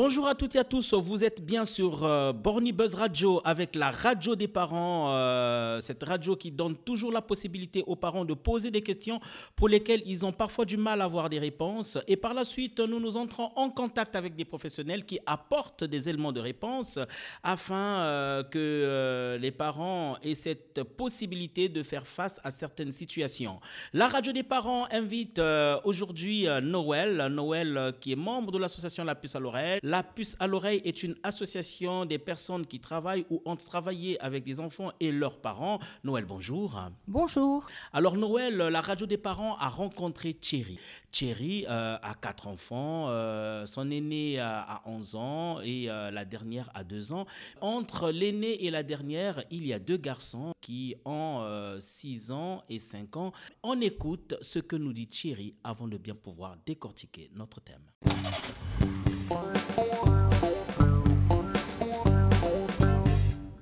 Bonjour à toutes et à tous, vous êtes bien sur euh, Borny Buzz Radio avec la radio des parents, euh, cette radio qui donne toujours la possibilité aux parents de poser des questions pour lesquelles ils ont parfois du mal à avoir des réponses. Et par la suite, nous nous entrons en contact avec des professionnels qui apportent des éléments de réponse afin euh, que les parents aient cette possibilité de faire face à certaines situations. La radio des parents invite aujourd'hui Noël, Noël qui est membre de l'association La Puce à l'oreille la puce à l'oreille est une association des personnes qui travaillent ou ont travaillé avec des enfants et leurs parents. Noël, bonjour. Bonjour. Alors Noël, la radio des parents a rencontré Thierry. Thierry euh, a quatre enfants, euh, son aîné a, 11 ans et euh, la dernière a 2 ans. Entre l'aîné et la dernière, il y a deux garçons qui ont 6 ans et 5 ans. On écoute ce que nous dit Thierry avant de bien pouvoir décortiquer notre thème.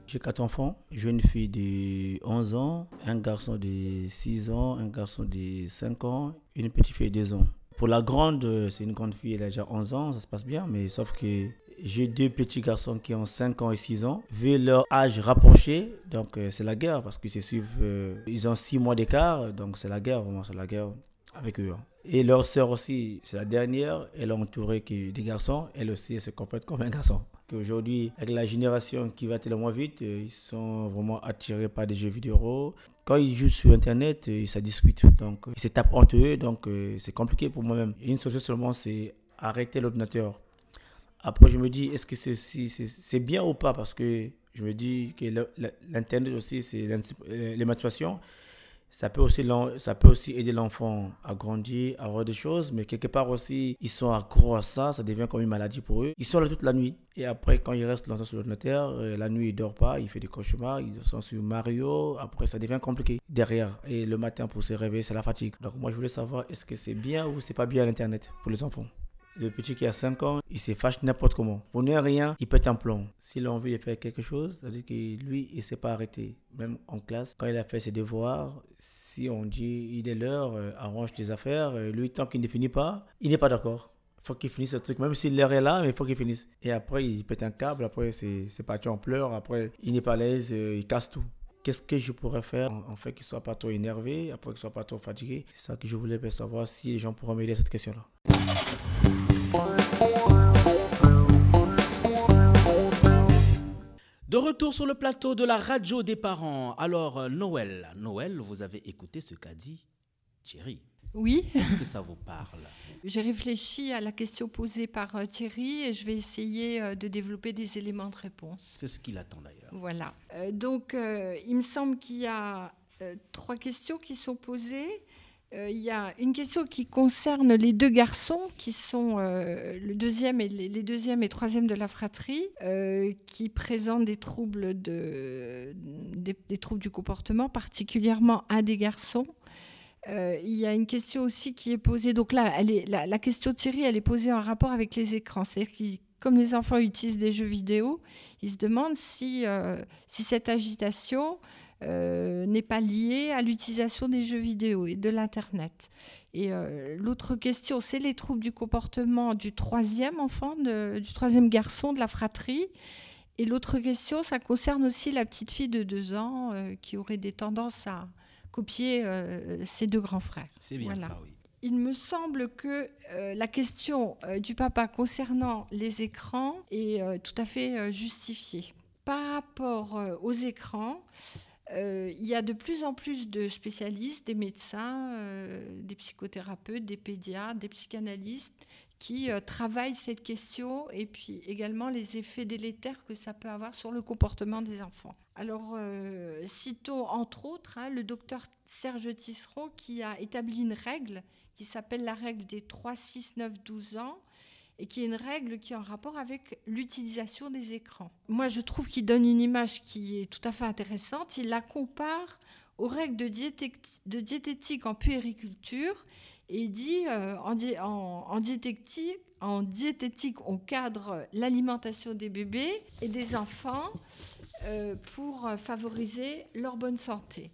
J'ai quatre enfants, une fille de 11 ans, un garçon de 6 ans, un garçon de 5 ans, une petite fille de 2 ans. Pour la grande, c'est une grande fille, elle a déjà 11 ans, ça se passe bien, mais sauf que j'ai deux petits garçons qui ont 5 ans et 6 ans. Vu leur âge rapproché, donc euh, c'est la guerre parce qu'ils se suivent, euh, ils ont 6 mois d'écart, donc c'est la guerre, vraiment, c'est la guerre avec eux. Hein. Et leur sœur aussi, c'est la dernière, elle est entourée des garçons, elle aussi, elle se comporte comme un garçon. Aujourd'hui, avec la génération qui va tellement vite, euh, ils sont vraiment attirés par des jeux vidéo. Quand ils jouent sur Internet, euh, ça discute. Donc, ils se tapent entre eux, donc euh, c'est compliqué pour moi-même. Une chose seulement, c'est arrêter l'ordinateur. Après, je me dis, est-ce que c'est bien ou pas? Parce que je me dis que l'Internet aussi, c'est l'émancipation ça peut aussi, ça peut aussi aider l'enfant à grandir, à voir des choses, mais quelque part aussi, ils sont accro à ça, ça devient comme une maladie pour eux. Ils sont là toute la nuit. Et après, quand ils restent longtemps sur l'ordinateur, euh, la nuit, ils ne dorment pas, ils font des cauchemars, ils sont sur Mario, après, ça devient compliqué derrière. Et le matin, pour se réveiller, c'est la fatigue. Donc, moi, je voulais savoir, est-ce que c'est bien ou c'est pas bien l'Internet pour les enfants? Le petit qui a 5 ans, il se fâche n'importe comment. Pour ne rien, il pète un plomb. S'il a envie de faire quelque chose, ça veut dire que lui, il ne s'est pas arrêté. Même en classe, quand il a fait ses devoirs, si on dit il est l'heure, euh, arrange tes affaires, euh, lui, tant qu'il ne finit pas, il n'est pas d'accord. Il faut qu'il finisse ce truc, même s'il l'heure est là, mais il faut qu'il finisse. Et après, il pète un câble, après, c'est parti en pleurs, après, il n'est pas à l'aise, euh, il casse tout qu'est-ce que je pourrais faire en fait qu'il soit pas trop énervé, après qu'il soit pas trop fatigué? C'est ça que je voulais savoir si les gens pourraient m'aider à cette question-là. De retour sur le plateau de la radio des parents. Alors, euh, Noël, Noël, vous avez écouté ce qu'a dit Thierry. Oui. Est-ce que ça vous parle? J'ai réfléchi à la question posée par euh, Thierry et je vais essayer euh, de développer des éléments de réponse. C'est ce qu'il attend d'ailleurs. Voilà. donc, il me semble qu'il y a trois questions qui sont posées. Euh, il y a une question qui concerne les deux garçons, qui sont euh, le deuxième et les, deuxième et troisième de la fratrie, euh, qui présentent des troubles, de, des, troubles du comportement, particulièrement un des garçons. Il y a une question aussi qui est posée. Donc là, la, question Thierry, elle est posée en rapport avec les écrans. C'est-à-dire que comme les enfants utilisent des jeux vidéo, ils se demandent si, si cette agitation euh, n'est pas lié à l'utilisation des jeux vidéo et de l'Internet. Et euh, l'autre question, c'est les troubles du comportement du troisième enfant, du troisième garçon de la fratrie. Et l'autre question, ça concerne aussi la petite fille de deux ans euh, qui aurait des tendances à copier ses deux grands frères. C'est bien ça, oui. Il me semble que la question du papa concernant les écrans est tout à fait justifiée. Par rapport aux écrans, euh, il y a de plus en plus de spécialistes, des médecins, euh, des psychothérapeutes, des pédiatres, des psychanalystes qui euh, travaillent cette question et puis également les effets délétères que ça peut avoir sur le comportement des enfants. Alors, citons entre autres hein, le docteur Serge Tisseron qui a établi une règle qui s'appelle la règle des 3, 6, 9, 12 ans et qui est une règle qui est en rapport avec l'utilisation des écrans. Moi, je trouve qu'il donne une image qui est tout à fait intéressante. Il la compare aux règles de, diététique, en puériculture et dit euh, en, diététique, en diététique, on cadre l'alimentation des bébés et des enfants euh, pour favoriser leur bonne santé.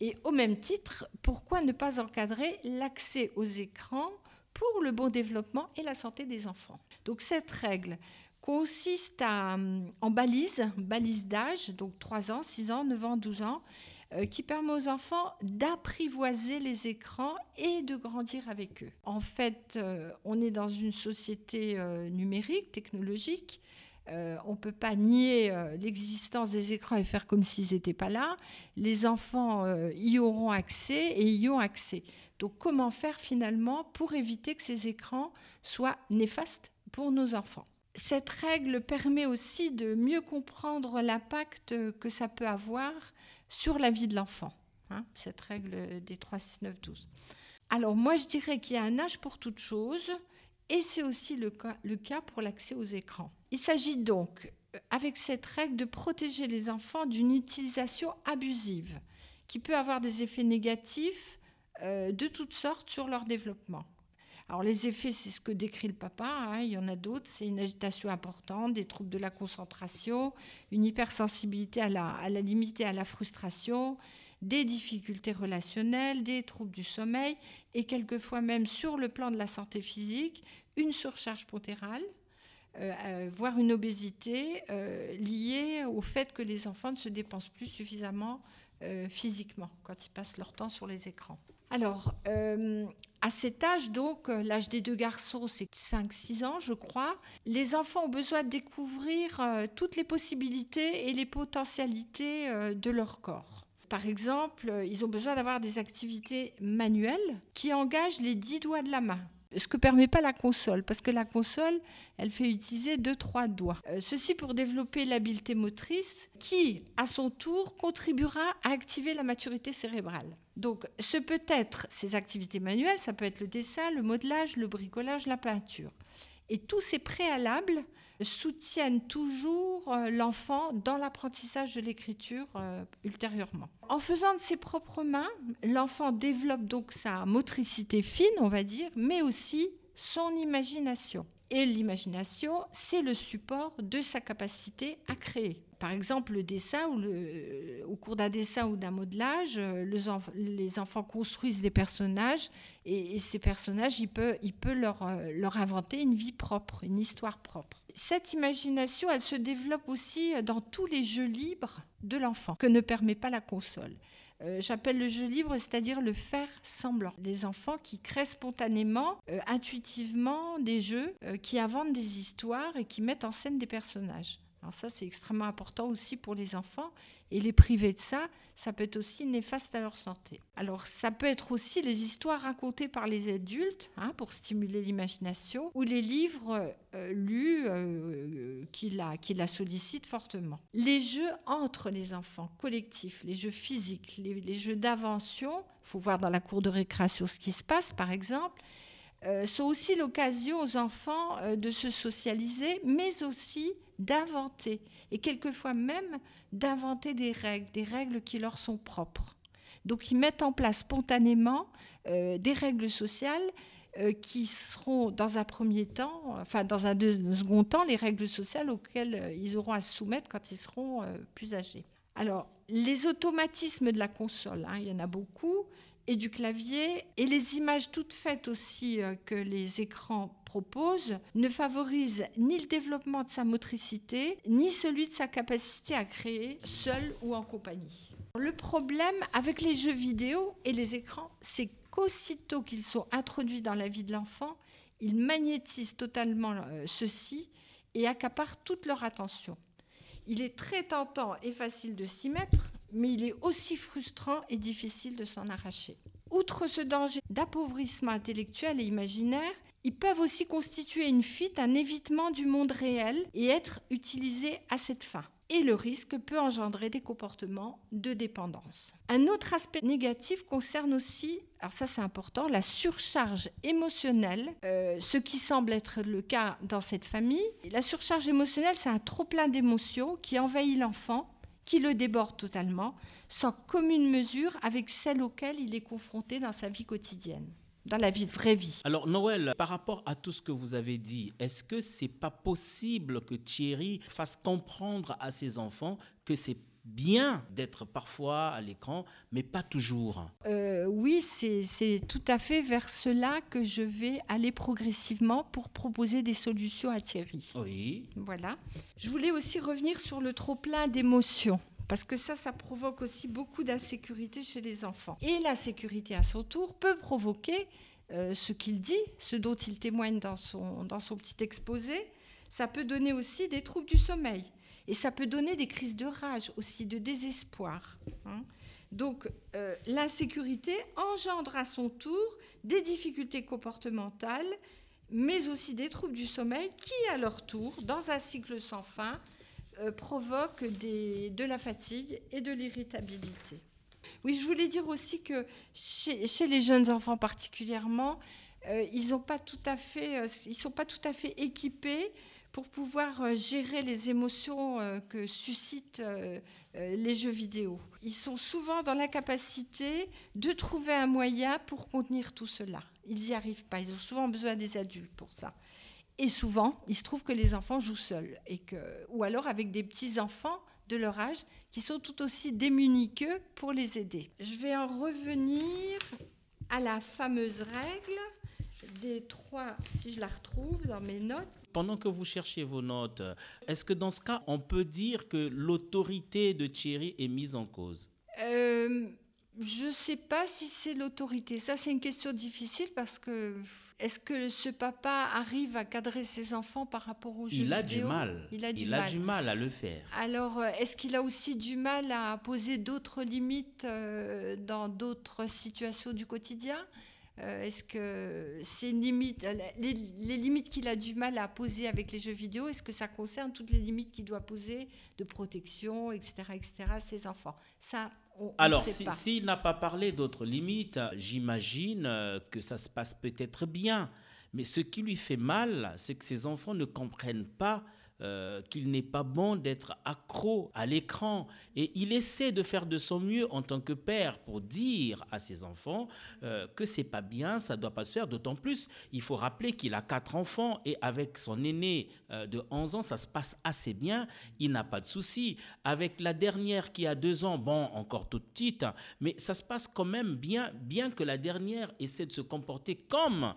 Et au même titre, pourquoi ne pas encadrer l'accès aux écrans pour le bon développement et la santé des enfants? Donc cette règle consiste à, en balise, balise d'âge, donc 3 ans, 6 ans, 9 ans, 12 ans, euh, qui permet aux enfants d'apprivoiser les écrans et de grandir avec eux. En fait, euh, on est dans une société euh, numérique, technologique. on ne peut pas nier l'existence des écrans et faire comme s'ils n'étaient pas là. Les enfants y auront accès et y ont accès. Donc comment faire finalement pour éviter que ces écrans soient néfastes pour nos enfants? Cette règle permet aussi de mieux comprendre l'impact que ça peut avoir sur la vie de l'enfant, hein, cette règle des 3, 6, 9, 12. Alors moi, je dirais qu'il y a un âge pour toute chose, et c'est aussi le cas, le cas pour l'accès aux écrans. Il s'agit donc, euh, avec cette règle, de protéger les enfants d'une utilisation abusive, qui peut avoir des effets négatifs euh, de toutes sortes sur leur développement. Alors les effets, c'est ce que décrit le papa, hein, il y en a d'autres, c'est une agitation importante, des troubles de la concentration, une hypersensibilité à la, à la limite et à la frustration, des difficultés relationnelles, des troubles du sommeil et quelquefois même sur le plan de la santé physique, une surcharge pontérale, euh, euh, voire une obésité euh, liée au fait que les enfants ne se dépensent plus suffisamment physiquement quand ils passent leur temps sur les écrans. Alors, à cet âge, donc, euh, l'âge des deux garçons, c'est 5-6 ans, je crois, les enfants ont besoin de découvrir euh, toutes les possibilités et les potentialités euh, de leur corps. Par exemple, ils ont besoin d'avoir des activités manuelles qui engagent les dix doigts de la main ce que permet pas la console, parce que la console, elle fait utiliser deux, trois doigts. ceci pour développer l'habileté motrice, qui, à son tour, contribuera à activer la maturité cérébrale. Donc, ce peut être ces activités manuelles, ça peut être le dessin, le modelage, le bricolage, la peinture. Et tous ces préalables soutiennent toujours euh, l'enfant dans l'apprentissage de l'écriture euh, ultérieurement. En faisant de ses propres mains, l'enfant développe donc sa motricité fine, on va dire, mais aussi son imagination. Et l'imagination, c'est le support de sa capacité à créer par exemple, le dessin, ou le, au cours d'un dessin ou d'un modelage, euh, les enfants construisent des personnages et, ces personnages, il peut, euh, leur inventer une vie propre, une histoire propre. Cette imagination, elle se développe aussi dans tous les jeux libres de l'enfant, que ne permet pas la console. Euh, j'appelle le jeu libre, c'est-à-dire le faire semblant. Des enfants qui créent spontanément, intuitivement des jeux, qui inventent des histoires et qui mettent en scène des personnages. Alors ça, c'est extrêmement important aussi pour les enfants. Et les priver de ça, ça peut être aussi néfaste à leur santé. Alors ça peut être aussi les histoires racontées par les adultes hein, pour stimuler l'imagination ou les livres euh, lus euh, qui, la, qui la sollicitent fortement. Les jeux entre les enfants, collectifs, les jeux physiques, les, les jeux d'invention, il faut voir dans la cour de récréation ce qui se passe par exemple, euh, sont aussi l'occasion aux enfants euh, de se socialiser, mais aussi d'inventer, et quelquefois même d'inventer des règles, des règles qui leur sont propres. Donc ils mettent en place spontanément euh, des règles sociales qui seront dans un premier temps, enfin dans un second temps, les règles sociales auxquelles ils auront à se soumettre quand ils seront plus âgés. Alors, les automatismes de la console, hein, il y en a beaucoup, et du clavier. Et les images toutes faites aussi euh, que les écrans proposent ne favorisent ni le développement de sa motricité, ni celui de sa capacité à créer seul ou en compagnie. Le problème avec les jeux vidéo et les écrans, c'est qu'aussitôt qu'ils sont introduits dans la vie de l'enfant, ils magnétisent totalement euh, ceux-ci et accaparent toute leur attention. Il est très tentant et facile de s'y mettre, mais il est aussi frustrant et difficile de s'en arracher. Outre ce danger d'appauvrissement intellectuel et imaginaire, ils peuvent aussi constituer une fuite, un évitement du monde réel et être utilisés à cette fin. Et le risque peut engendrer des comportements de dépendance. Un autre aspect négatif concerne aussi, alors ça c'est important, la surcharge émotionnelle, euh, ce qui semble être le cas dans cette famille. La surcharge émotionnelle, c'est un trop-plein d'émotions qui envahit l'enfant qui le déborde totalement, sans commune mesure avec celle auxquelles il est confronté dans sa vie quotidienne dans la vie, vraie vie. Alors Noël, par rapport à tout ce que vous avez dit, est-ce que c'est pas possible que Thierry fasse comprendre à ses enfants que c'est bien d'être parfois à l'écran, mais pas toujours. Euh, oui, c'est tout à fait vers cela que je vais aller progressivement pour proposer des solutions à Thierry. Oui. Voilà. Je voulais aussi revenir sur le trop-plein d'émotions. Parce que ça, ça provoque aussi beaucoup d'insécurité chez les enfants. Et la sécurité, à son tour, peut provoquer euh, ce qu'il dit, ce dont il témoigne dans son, dans son petit exposé. Ça peut donner aussi des troubles du sommeil. Et ça peut donner des crises de rage, aussi de désespoir. Hein. Donc euh, l'insécurité engendre à son tour des difficultés comportementales, mais aussi des troubles du sommeil qui, à leur tour, dans un cycle sans fin, euh, provoquent de la fatigue et de l'irritabilité. Oui, je voulais dire aussi que chez, les jeunes enfants particulièrement, euh, ils ne sont pas tout à fait équipés pour pouvoir euh, gérer les émotions euh, que suscitent euh, les jeux vidéo. Ils sont souvent dans l'incapacité de trouver un moyen pour contenir tout cela. Ils n'y arrivent pas. Ils ont souvent besoin des adultes pour ça. Et souvent, il se trouve que les enfants jouent seuls, ou alors avec des petits-enfants de leur âge qui sont tout aussi démunis qu'eux pour les aider. Je vais en revenir à la fameuse règle des trois, si je la retrouve dans mes notes, pendant que vous cherchez vos notes, est-ce que dans ce cas, on peut dire que l'autorité de Thierry est mise en cause? Euh, Je ne sais pas si c'est l'autorité. Ça, c'est une question difficile parce que est-ce que ce papa arrive à cadrer ses enfants par rapport aux jeux Il a du mal. Il a du, mal. A du mal à le faire. Alors, euh, est-ce qu'il a aussi du mal à poser d'autres limites euh, dans d'autres situations du quotidien? Euh, est-ce que ces limites, euh, les, limites qu'il a du mal à poser avec les jeux vidéo, est-ce que ça concerne toutes les limites qu'il doit poser de protection, etc., etc., à ses enfants? Ça, on, Alors, s'il n'a pas parlé d'autres limites, j'imagine euh, que ça se passe peut-être bien. Mais ce qui lui fait mal, c'est que ses enfants ne comprennent pas euh, qu'il n'est pas bon d'être accro à l'écran. Et il essaie de faire de son mieux en tant que père pour dire à ses enfants euh, que c'est pas bien, ça doit pas se faire. D'autant plus, il faut rappeler qu'il a quatre enfants et avec son aîné euh, de 11 ans, ça se passe assez bien. Il n'a pas de soucis. Avec la dernière qui a deux ans, bon, encore toute petite, mais ça se passe quand même bien, bien que la dernière essaie de se comporter comme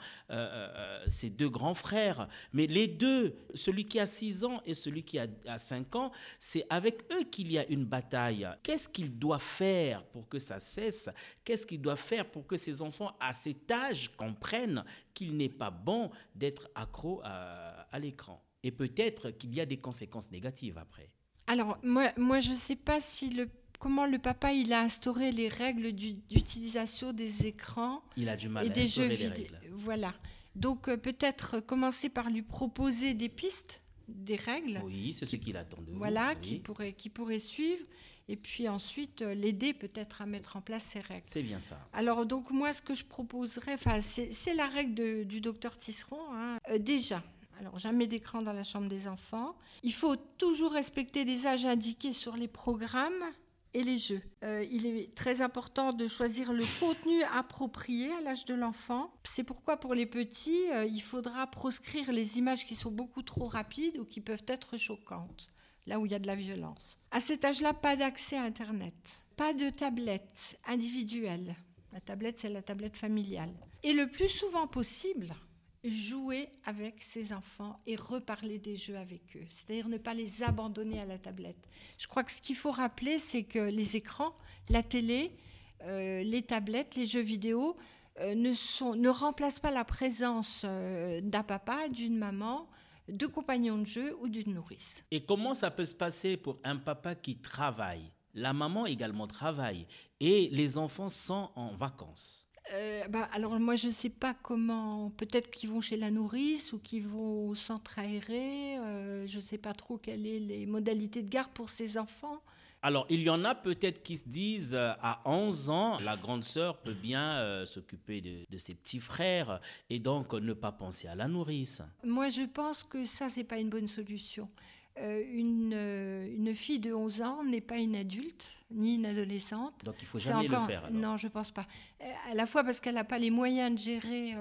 ses deux grands frères. Mais les deux, celui qui a 6 ans, et celui qui a, 5 ans, c'est avec eux qu'il y a une bataille. Qu'est-ce qu'il doit faire pour que ça cesse? Qu'est-ce qu'il doit faire pour que ces enfants à cet âge comprennent qu'il n'est pas bon d'être accro à, l'écran? Et peut-être qu'il y a des conséquences négatives après. Alors, moi, moi je ne sais pas si le comment le papa il a instauré les règles d'utilisation des écrans il a du mal et des jeux vidéo. Voilà. Donc euh, peut-être commencer par lui proposer des pistes des règles. Oui, c'est ce qu'il attend de vous. Voilà, qui, pourrait, qui pourrait suivre. Et puis ensuite, euh, l'aider peut-être à mettre en place ces règles. C'est bien ça. Alors, donc, moi, ce que je proposerais, c'est la règle du docteur Tisseron. Hein. Euh, déjà, alors, jamais d'écran dans la chambre des enfants. Il faut toujours respecter les âges indiqués sur les programmes et les jeux. Euh, il est très important de choisir le contenu approprié à l'âge de l'enfant. C'est pourquoi pour les petits, euh, il faudra proscrire les images qui sont beaucoup trop rapides ou qui peuvent être choquantes, là où il y a de la violence. À cet âge-là, pas d'accès à Internet, pas de tablette individuelle. La tablette, c'est la tablette familiale. Et le plus souvent possible, jouer avec ses enfants et reparler des jeux avec eux, c'est-à-dire ne pas les abandonner à la tablette. Je crois que ce qu'il faut rappeler, c'est que les écrans, la télé, euh, les tablettes, les jeux vidéo euh, ne, sont, ne remplacent pas la présence euh, d'un papa, d'une maman, de compagnons de jeu ou d'une nourrice. Et comment ça peut se passer pour un papa qui travaille? La maman également travaille et les enfants sont en vacances. Euh, bah, alors moi je ne sais pas comment, peut-être qu'ils vont chez la nourrice ou qu'ils vont au centre aéré, euh, je ne sais pas trop quelles sont les modalités de garde pour ces enfants. Alors, il y en a peut-être qui se disent euh, à 11 ans, la grande sœur peut bien s'occuper de, de, ses petits frères et donc ne pas penser à la nourrice. Moi, je pense que ça, c'est pas une bonne solution. une, une fille de 11 ans n'est pas une adulte ni une adolescente. Donc il faut jamais le faire. Non, je pense pas. Euh, à la fois parce qu'elle n'a pas les moyens de gérer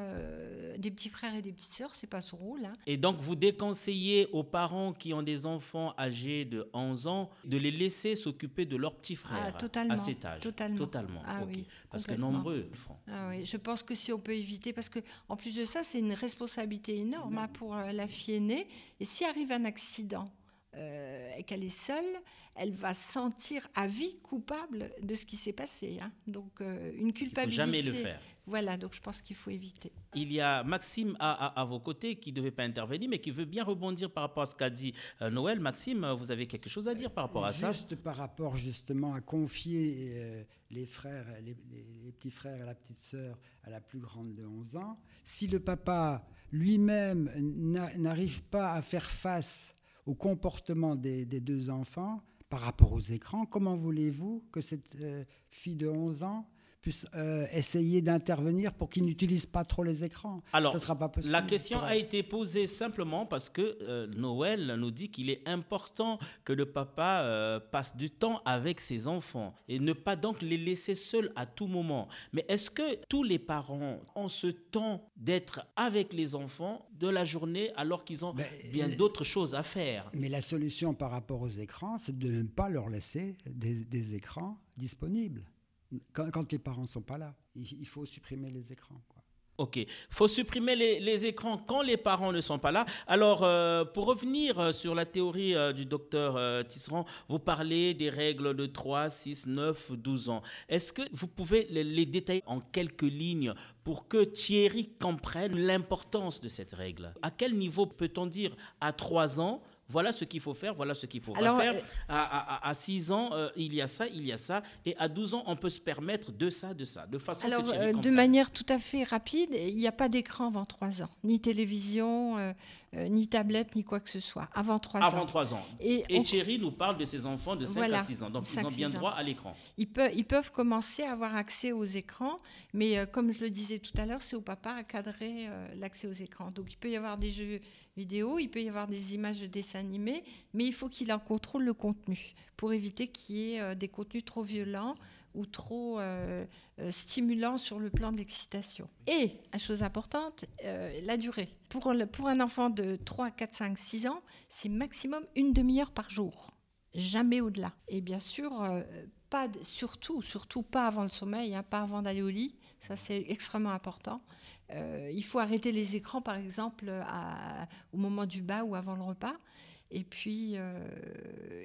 des petits frères et des petites sœurs, c'est pas son rôle. Hein. Et donc vous déconseillez aux parents qui ont des enfants âgés de 11 ans de les laisser s'occuper de leurs petits frères ah, à cet âge. Totalement. Totalement. Ah, oui, parce que nombreux le font. Ah, oui. Je pense que si on peut éviter, parce que en plus de ça, c'est une responsabilité énorme hein, pour euh, la fille aînée. Et s'il arrive un accident euh, et qu'elle est seule, elle va sentir à vie coupable de ce qui s'est passé. Hein. Donc euh, une culpabilité. Il faut jamais le faire. Voilà, donc je pense qu'il faut éviter. Il y a Maxime à, vos côtés qui ne devait pas intervenir, mais qui veut bien rebondir par rapport à ce qu'a dit euh, Noël. Maxime, vous avez quelque chose à dire par rapport à ça? Juste par rapport justement à confier les frères, les, les, petits frères et la petite sœur à la plus grande de 11 ans. Si le papa lui-même n'arrive pas à faire face au comportement des, deux enfants par rapport aux écrans, comment voulez-vous que cette euh, fille de 11 ans puisse euh, essayer d'intervenir pour qu'ils n'utilisent pas trop les écrans. Alors, Ça sera pas possible la question a été posée simplement parce que euh, Noël nous dit qu'il est important que le papa euh, passe du temps avec ses enfants et ne pas donc les laisser seuls à tout moment. Mais est-ce que tous les parents ont ce temps d'être avec les enfants de la journée alors qu'ils ont ben, bien d'autres choses à faire? Mais la solution par rapport aux écrans, c'est de ne pas leur laisser des écrans disponibles quand, les parents ne sont pas là. Il, faut supprimer les écrans. Ok, il faut supprimer les, écrans quand les parents ne sont pas là. Alors, euh, pour revenir euh, sur la théorie euh, du docteur Tisserand, vous parlez des règles de 3, 6, 9, 12 ans. Est-ce que vous pouvez les, les, détailler en quelques lignes pour que Thierry comprenne l'importance de cette règle? À quel niveau peut-on dire à 3 ans voilà ce qu'il faut faire, voilà ce qu'il faut faire. Euh, à, 6 ans, euh, il y a ça, il y a ça. Et à 12 ans, on peut se permettre de ça, de ça, de façon Alors, euh, de manière tout à fait rapide, il n'y a pas d'écran avant 3 ans, ni télévision, ni tablette, ni quoi que ce soit, avant 3 ans. Avant 3 ans. Et, Thierry nous parle de ses enfants de 5 à 6 ans, donc ils ont bien droit à l'écran. Ils, peuvent, ils peuvent commencer à avoir accès aux écrans, mais comme je le disais tout à l'heure, c'est au papa à cadrer l'accès aux écrans. Donc il peut y avoir des jeux vidéo, il peut y avoir des images de dessins animés, mais il faut qu'il en contrôle le contenu pour éviter qu'il y ait euh, des contenus trop violents ou trop euh, euh, stimulants sur le plan de l'excitation. Et, la chose importante, la durée. Pour, un enfant de 3, 4, 5, 6 ans, c'est maximum une demi-heure par jour. Jamais au-delà. Et bien sûr, pas, surtout, surtout pas avant le sommeil, hein, pas avant d'aller au lit. Ça, c'est extrêmement important. Euh, il faut arrêter les écrans, par exemple, au moment du bas ou avant le repas. Et puis, euh,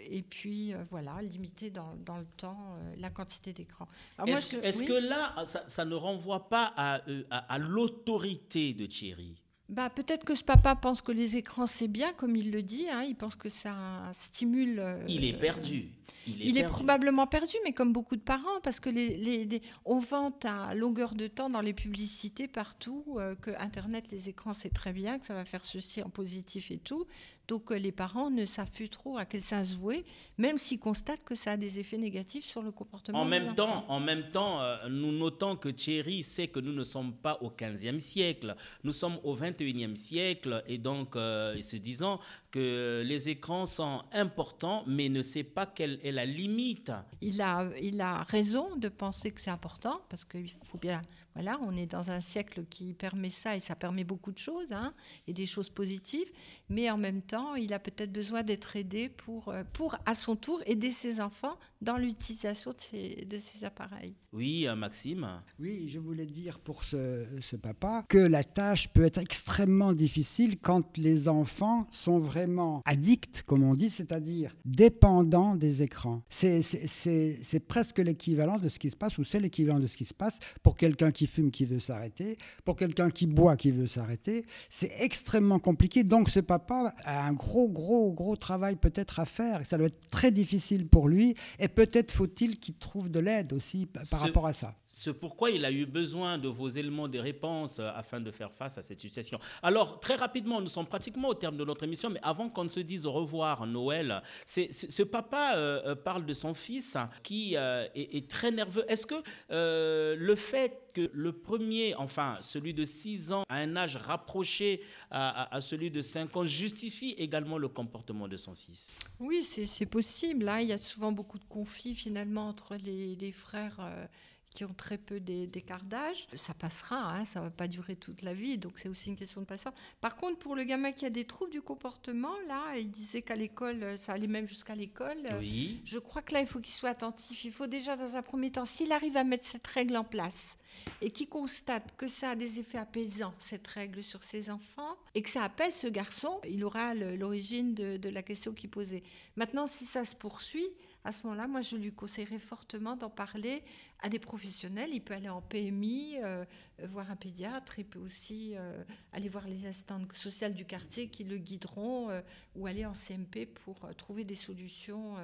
et puis euh, voilà, limiter dans, le temps la quantité d'écran. Est-ce que là, ça, ne renvoie pas à, à l'autorité de Thierry? Bah, Peut-être que ce papa pense que les écrans, c'est bien, comme il le dit. Hein, il pense que ça stimule. Euh, il est perdu. Il est, probablement perdu, mais comme beaucoup de parents, parce que les, on vante à longueur de temps dans les publicités partout euh, que Internet, les écrans, c'est très bien, que ça va faire ceci en positif et tout. Donc euh, les parents ne savent plus trop à quel sens vouer, même s'ils constatent que ça a des effets négatifs sur le comportement. En même temps, en même temps, nous notons que Thierry sait que nous ne sommes pas au 15e siècle, nous sommes au 21e siècle, et donc euh, se disant que les écrans sont importants, mais ne sait pas quelle est la limite. Il a, il a raison de penser que c'est important, parce qu'il faut bien voilà, on est dans un siècle qui permet ça et ça permet beaucoup de choses, hein, et des choses positives, mais en même temps, il a peut-être besoin d'être aidé pour, euh, pour, à son tour, aider ses enfants dans l'utilisation de ces, de ces appareils. Oui, euh, Maxime Oui, je voulais dire pour ce, ce, papa que la tâche peut être extrêmement difficile quand les enfants sont vraiment addicts, comme on dit, c'est-à-dire dépendants des écrans. C'est presque l'équivalent de ce qui se passe, ou c'est l'équivalent de ce qui se passe pour quelqu'un qui fume qui veut s'arrêter, pour quelqu'un qui boit qui veut s'arrêter. C'est extrêmement compliqué. Donc ce papa a un gros, gros, gros travail peut-être à faire. Ça doit être très difficile pour lui. Et peut-être faut-il qu'il trouve de l'aide aussi par rapport à ça. C'est pourquoi il a eu besoin de vos éléments de réponse euh, afin de faire face à cette situation. Alors, très rapidement, nous sommes pratiquement au terme de notre émission, mais avant qu'on ne se dise au revoir, Noël, ce papa euh, euh, parle de son fils qui est, est, très nerveux. Est-ce que le fait que le premier, enfin celui de 6 ans, à un âge rapproché à, celui de 5 ans, justifie également le comportement de son fils Oui, c'est possible. Là, hein. il y a souvent beaucoup de conflits finalement entre les, frères. Euh, qui ont très peu d'écart d'âge. Ça passera, hein, ça ne va pas durer toute la vie, donc c'est aussi une question de patience. Par contre, pour le gamin qui a des troubles du comportement, là, il disait qu'à l'école, ça allait même jusqu'à l'école. Oui. Je crois que là, il faut qu'il soit attentif. Il faut déjà, dans un premier temps, s'il arrive à mettre cette règle en place, et qui constate que ça a des effets apaisants, cette règle sur ses enfants, et que ça appelle ce garçon, il aura l'origine de, la question qu'il posait. Maintenant, si ça se poursuit, à ce moment-là, moi, je lui conseillerais fortement d'en parler à des professionnels. Il peut aller en PMI, euh, voir un pédiatre, il peut aussi euh, aller voir les assistantes sociales du quartier qui le guideront, euh, ou aller en CMP pour trouver des solutions.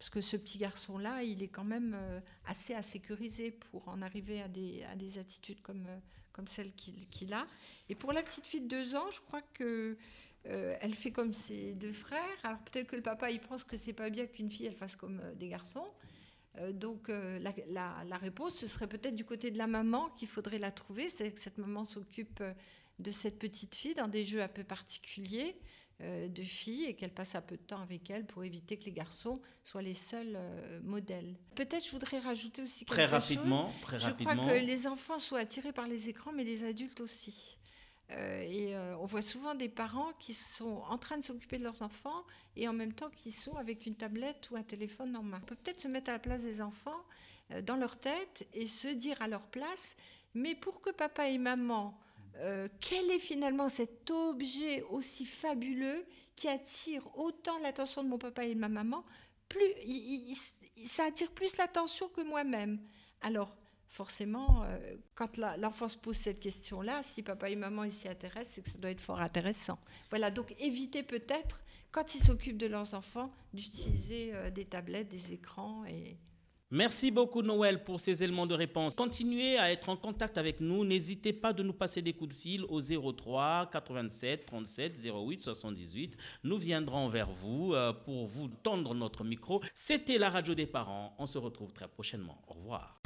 Parce que ce petit garçon-là, il est quand même assez insécurisé pour en arriver à des, à des attitudes comme, comme celle qu'il a. Et pour la petite fille de deux ans, je crois que euh, elle fait comme ses deux frères. Alors peut-être que le papa, il pense que c'est pas bien qu'une fille, elle fasse comme euh, des garçons. Euh, donc la, réponse, ce serait peut-être du côté de la maman qu'il faudrait la trouver. C'est que cette maman s'occupe de cette petite fille dans des jeux un peu particuliers de filles et qu'elle passe un peu de temps avec elle pour éviter que les garçons soient les seuls modèles. Peut-être je voudrais rajouter aussi très rapidement, Très je rapidement. crois que les enfants sont attirés par les écrans, mais les adultes aussi. Euh, et euh, on voit souvent des parents qui sont en train de s'occuper de leurs enfants et en même temps qui sont avec une tablette ou un téléphone en main. On peut peut-être se mettre à la place des enfants euh, dans leur tête et se dire à leur place, mais pour que papa et maman, quel est finalement cet objet aussi fabuleux qui attire autant l'attention de mon papa et de ma maman plus, ça attire plus l'attention que moi-même. Alors, forcément, euh, quand l'enfant se pose cette question-là, si papa et maman s'y intéressent, c'est que ça doit être fort intéressant. Voilà, donc éviter peut-être, quand ils s'occupent de leurs enfants, d'utiliser euh, des tablettes, des écrans et... Merci beaucoup Noël pour ces éléments de réponse. Continuez à être en contact avec nous. N'hésitez pas de nous passer des coups de fil au 03 87 37 08 78. Nous viendrons vers vous euh, pour vous tendre notre micro. C'était la radio des parents. On se retrouve très prochainement. Au revoir.